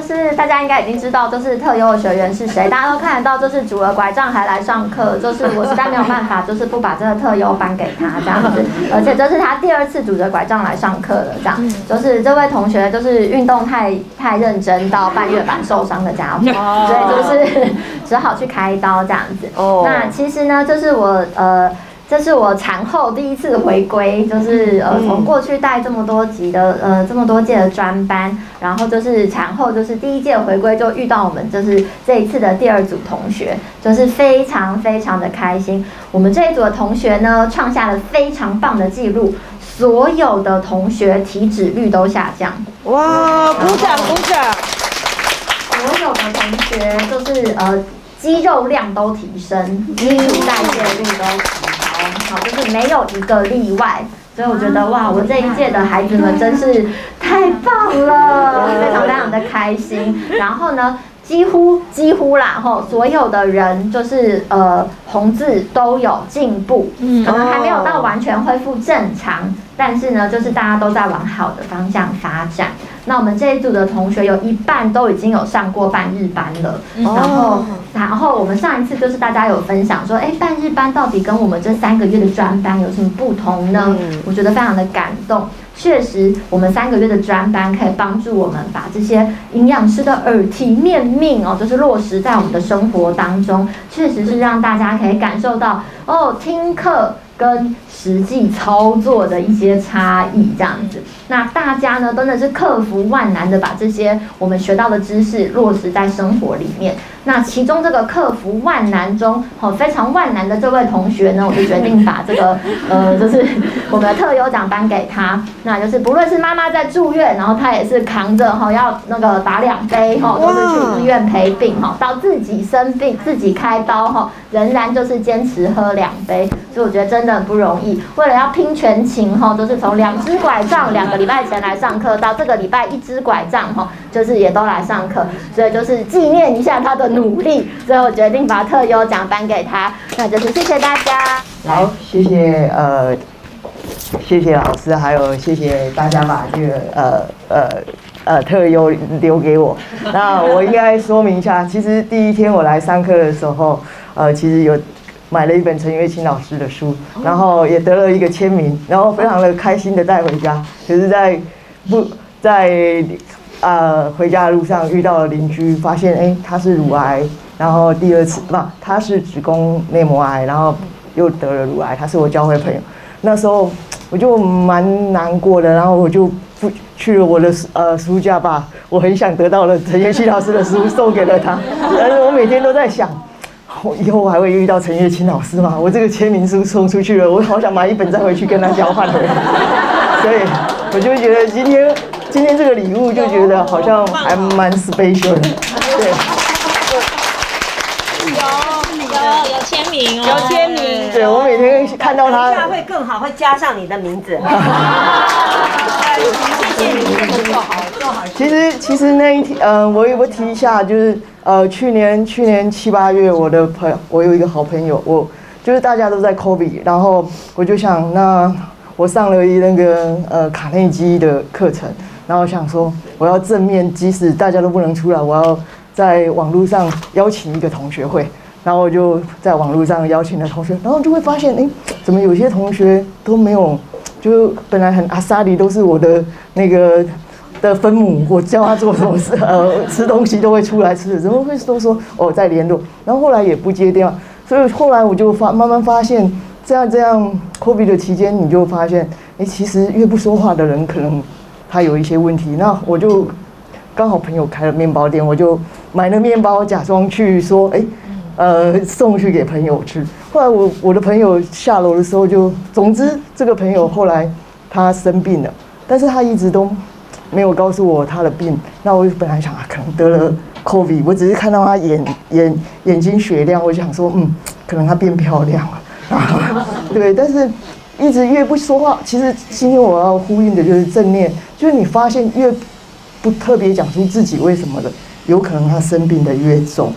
就是大家应该已经知道，就是特优的学员是谁，大家都看得到，就是拄了拐杖还来上课，就是我实在没有办法，就是不把这个特优颁给他这样子，而且这是他第二次拄着拐杖来上课了，这样，就是这位同学就是运动太太认真到半月板受伤的家伙，所以就是 只好去开刀这样子。哦，那其实呢，就是我呃。这是我产后第一次回归，就是呃从过去带这么多集的呃这么多届的专班，然后就是产后就是第一届回归就遇到我们就是这一次的第二组同学，就是非常非常的开心。我们这一组的同学呢创下了非常棒的记录，所有的同学体脂率都下降。哇，鼓掌鼓掌！所有的同学就是呃肌肉量都提升，基础代谢率都。好，就是没有一个例外，所以我觉得哇，我这一届的孩子们真是太棒了，非常非常的开心。然后呢，几乎几乎啦，吼，所有的人就是呃红字都有进步，可能还没有到完全恢复正常，但是呢，就是大家都在往好的方向发展。那我们这一组的同学有一半都已经有上过半日班了，然后，然后我们上一次就是大家有分享说，哎，半日班到底跟我们这三个月的专班有什么不同呢？我觉得非常的感动。确实，我们三个月的专班可以帮助我们把这些营养师的耳提面命哦，就是落实在我们的生活当中，确实是让大家可以感受到哦，听课。跟实际操作的一些差异，这样子，那大家呢，真的是克服万难的把这些我们学到的知识落实在生活里面。那其中这个克服万难中，哦，非常万难的这位同学呢，我就决定把这个，呃，就是我们的特优奖颁给他。那就是不论是妈妈在住院，然后他也是扛着哈，要那个打两杯哈，都是去医院陪病哈，到自己生病自己开刀哈，仍然就是坚持喝两杯。所以我觉得真的很不容易，为了要拼全勤哈，都是从两只拐杖两个礼拜前来上课，到这个礼拜一只拐杖哈，就是也都来上课，所以就是纪念一下他的。努力，所以我决定把特优奖颁给他。那就是谢谢大家。好，谢谢呃，谢谢老师，还有谢谢大家把这个呃呃呃特优留给我。那我应该说明一下，其实第一天我来上课的时候，呃，其实有买了一本陈月清老师的书，然后也得了一个签名，然后非常的开心的带回家。可是，在不在。呃，回家的路上遇到了邻居，发现哎，他是乳癌，然后第二次不，他是子宫内膜癌，然后又得了乳癌。他是我教会朋友，那时候我就蛮难过的，然后我就不去了我的呃书架，把我很想得到了陈月清老师的书送给了他。但 是我每天都在想，我以后我还会遇到陈月清老师吗？我这个签名书送出去了，我好想买一本再回去跟他交换的。所以我就觉得今天。今天这个礼物就觉得好像还蛮 special 的，对。有有有签名哦，有签名。对我每天看到他，这样会更好，会加上你的名字。谢谢你，做好做好。其实其实那一天，嗯，我我提一下，就是呃，去年去年七八月，我的朋友，我有一个好朋友，我就是大家都在 COVID，然后我就想，那我上了一那个呃卡内基的课程。然后想说，我要正面，即使大家都不能出来，我要在网络上邀请一个同学会。然后我就在网络上邀请了同学，然后就会发现，哎，怎么有些同学都没有，就本来很阿萨里都是我的那个的分母，我叫他做什么事，呃，吃东西都会出来吃，怎么会都说哦在联络，然后后来也不接电话，所以后来我就发慢慢发现，这样这样 COVID 的期间，你就发现，哎，其实越不说话的人可能。他有一些问题，那我就刚好朋友开了面包店，我就买了面包，假装去说，哎，呃，送去给朋友吃。后来我我的朋友下楼的时候，就总之这个朋友后来他生病了，但是他一直都没有告诉我他的病。那我本来想啊，可能得了 COVID，我只是看到他眼眼眼睛雪亮，我想说，嗯，可能他变漂亮了，对，但是。一直越不说话，其实今天我要呼应的就是正念，就是你发现越不特别讲出自己为什么的，有可能他生病的越重。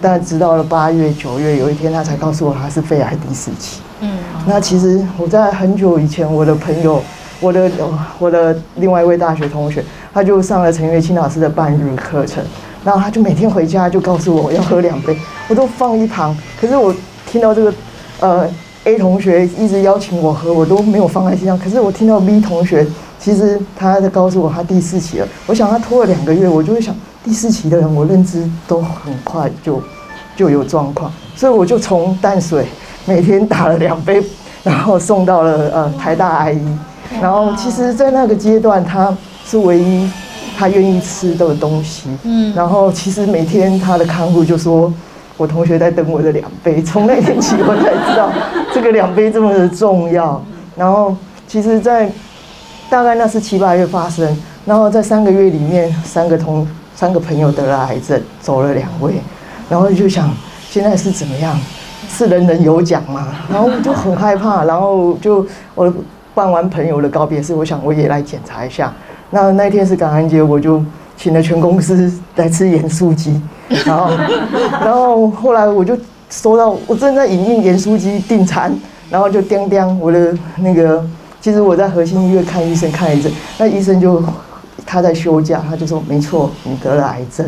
但直到了八月、九月，有一天他才告诉我他是肺癌第四期。嗯，那其实我在很久以前，我的朋友我的我的另外一位大学同学，他就上了陈月清老师的半日课程，然后他就每天回家就告诉我要喝两杯，我都放一旁。可是我听到这个呃 A 同学一直邀请我喝，我都没有放在心上。可是我听到 B 同学，其实他在告诉我他第四期了。我想他拖了两个月，我就会想第四期的人，我认知都很快就就有状况，所以我就从淡水每天打了两杯，然后送到了呃台大 I 一。然后其实，在那个阶段，他是唯一他愿意吃的东西。嗯，然后其实每天他的看护就说。我同学在等我的两杯，从那天起我才知道这个两杯这么的重要。然后其实，在大概那是七八月发生，然后在三个月里面，三个同三个朋友得了癌症，走了两位，然后就想现在是怎么样？是人人有奖吗？然后我就很害怕，然后就我办完朋友的告别式，我想我也来检查一下。那那天是感恩节，我就请了全公司来吃盐酥鸡。然后，然后后来我就收到，我正在营运盐酥鸡订餐，然后就叮叮我的那个，其实我在核心医院看医生看一阵，那医生就他在休假，他就说没错，你得了癌症。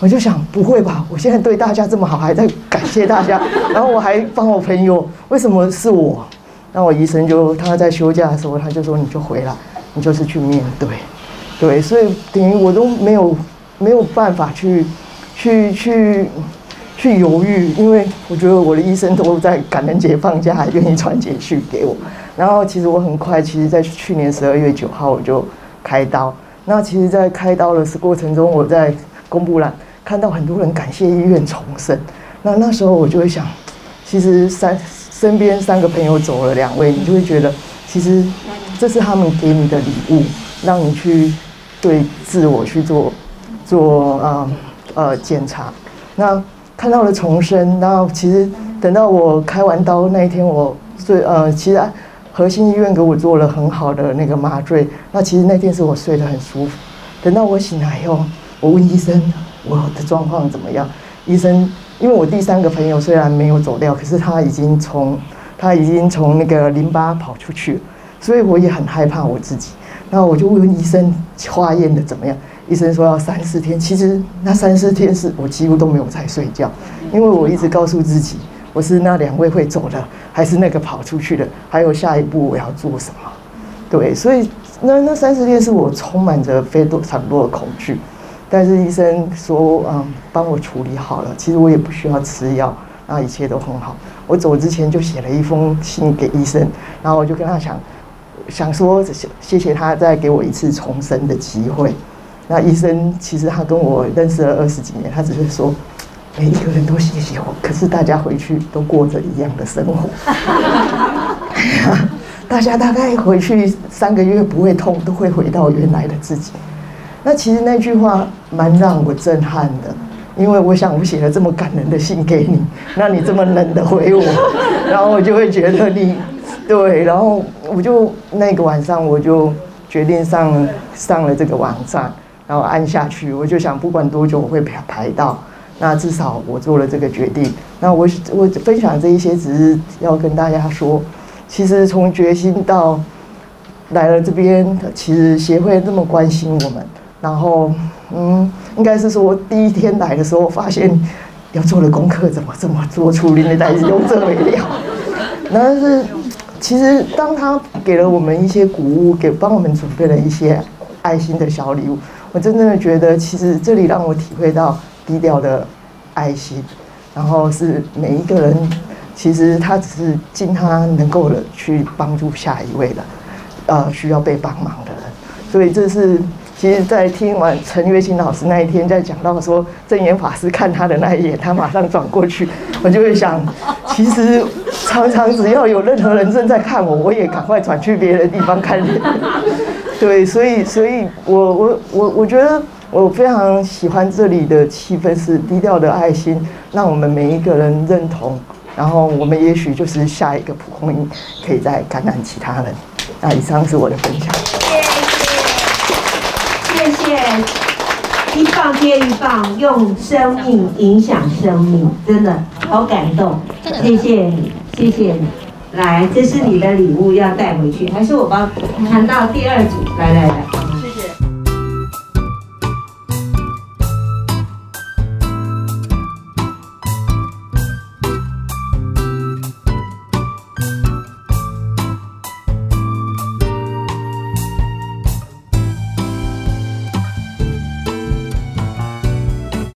我就想不会吧，我现在对大家这么好，还在感谢大家，然后我还帮我朋友，为什么是我？那我医生就他在休假的时候，他就说你就回来，你就是去面对，对，所以等于我都没有没有办法去。去去去犹豫，因为我觉得我的医生都在感恩节放假，还愿意传简讯给我。然后其实我很快，其实在去年十二月九号我就开刀。那其实，在开刀的过程中，我在公布栏看到很多人感谢医院重生。那那时候我就会想，其实三身边三个朋友走了两位，你就会觉得，其实这是他们给你的礼物，让你去对自我去做做嗯。呃，检查，那看到了重生，然后其实等到我开完刀那一天，我睡呃，其实核心医院给我做了很好的那个麻醉，那其实那天是我睡得很舒服。等到我醒来以后，我问医生我的状况怎么样，医生因为我第三个朋友虽然没有走掉，可是他已经从他已经从那个淋巴跑出去，所以我也很害怕我自己。那我就问医生化验的怎么样？医生说要三四天，其实那三四天是我几乎都没有在睡觉，因为我一直告诉自己，我是那两位会走的，还是那个跑出去的，还有下一步我要做什么？对，所以那那三四天是我充满着非常多的恐惧，但是医生说，嗯，帮我处理好了，其实我也不需要吃药，那一切都很好。我走之前就写了一封信给医生，然后我就跟他讲，想说谢谢他再给我一次重生的机会。那医生其实他跟我认识了二十几年，他只是说每一个人都谢谢我，可是大家回去都过着一样的生活。大家大概回去三个月不会痛，都会回到原来的自己。那其实那句话蛮让我震撼的，因为我想我写了这么感人的信给你，那你这么冷的回我，然后我就会觉得你对，然后我就那个晚上我就决定上上了这个网站。然后按下去，我就想，不管多久我会排排到，那至少我做了这个决定。那我我分享这一些，只是要跟大家说，其实从决心到来了这边，其实协会这么关心我们。然后，嗯，应该是说第一天来的时候，发现要做的功课怎么这么做出林 的袋子用这为料。但是，其实当他给了我们一些鼓舞，给帮我们准备了一些爱心的小礼物。我真正的觉得，其实这里让我体会到低调的爱心，然后是每一个人，其实他只是尽他能够的去帮助下一位的，呃，需要被帮忙的人。所以这是，其实，在听完陈月清老师那一天在讲到说正言法师看他的那一眼，他马上转过去，我就会想，其实常常只要有任何人正在看我，我也赶快转去别的地方看。对，所以，所以我，我，我，我觉得我非常喜欢这里的气氛，是低调的爱心，让我们每一个人认同，然后我们也许就是下一个蒲公英，可以再感染其他人。那以上是我的分享。谢谢，谢谢，一棒接一棒，用生命影响生命，真的好感动。谢谢你，谢谢你。来，这是你的礼物要带回去，还是我帮谈到第二组？来来